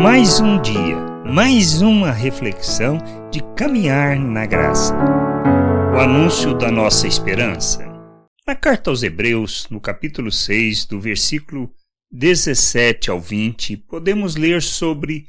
Mais um dia, mais uma reflexão de caminhar na graça. O anúncio da nossa esperança. Na carta aos Hebreus, no capítulo 6, do versículo 17 ao 20, podemos ler sobre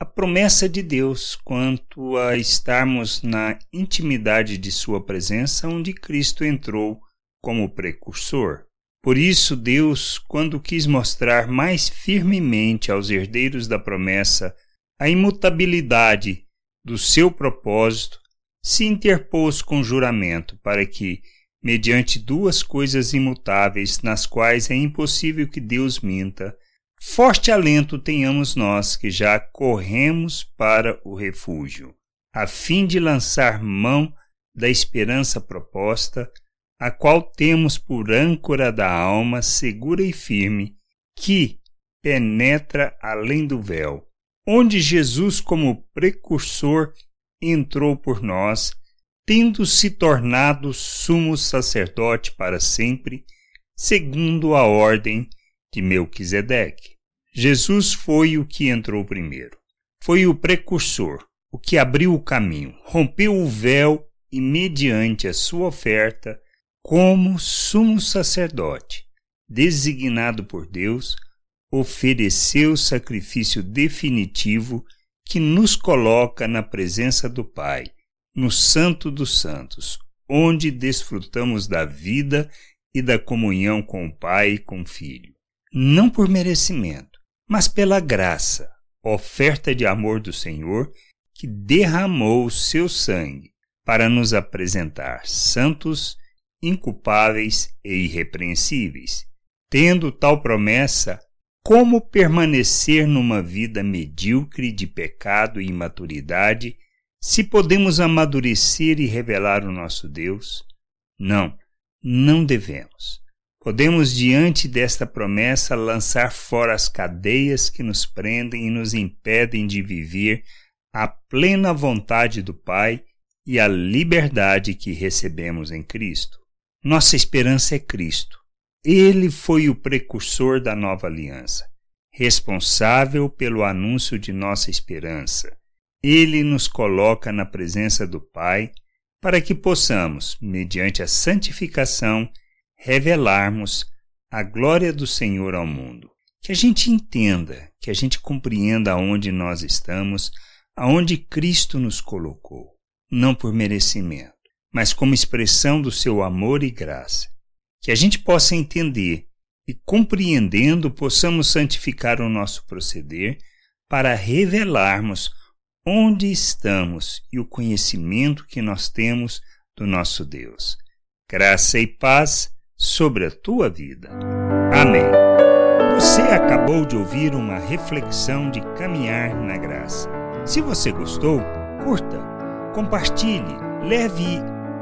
a promessa de Deus quanto a estarmos na intimidade de Sua presença, onde Cristo entrou como precursor. Por isso, Deus, quando quis mostrar mais firmemente aos herdeiros da promessa a imutabilidade do seu propósito, se interpôs com juramento para que, mediante duas coisas imutáveis nas quais é impossível que Deus minta, Forte alento tenhamos nós que já corremos para o refúgio, a fim de lançar mão da esperança proposta, a qual temos por âncora da alma segura e firme, que penetra além do véu, onde Jesus, como precursor, entrou por nós, tendo se tornado sumo sacerdote para sempre, segundo a ordem de Melquisedeque. Jesus foi o que entrou primeiro. Foi o precursor, o que abriu o caminho, rompeu o véu e, mediante a sua oferta, como sumo sacerdote, designado por Deus, ofereceu o sacrifício definitivo que nos coloca na presença do Pai, no Santo dos Santos, onde desfrutamos da vida e da comunhão com o Pai e com o Filho. Não por merecimento, mas pela graça, oferta de amor do Senhor, que derramou o seu sangue para nos apresentar santos, inculpáveis e irrepreensíveis. Tendo tal promessa, como permanecer numa vida medíocre de pecado e imaturidade se podemos amadurecer e revelar o nosso Deus? Não, não devemos. Podemos, diante desta promessa, lançar fora as cadeias que nos prendem e nos impedem de viver a plena vontade do Pai e a liberdade que recebemos em Cristo. Nossa esperança é Cristo. Ele foi o precursor da nova aliança, responsável pelo anúncio de nossa esperança. Ele nos coloca na presença do Pai para que possamos, mediante a santificação, revelarmos a glória do Senhor ao mundo. Que a gente entenda, que a gente compreenda aonde nós estamos, aonde Cristo nos colocou, não por merecimento, mas como expressão do seu amor e graça. Que a gente possa entender e, compreendendo, possamos santificar o nosso proceder para revelarmos onde estamos e o conhecimento que nós temos do nosso Deus. Graça e paz sobre a tua vida. Amém. Você acabou de ouvir uma reflexão de caminhar na graça. Se você gostou, curta, compartilhe, leve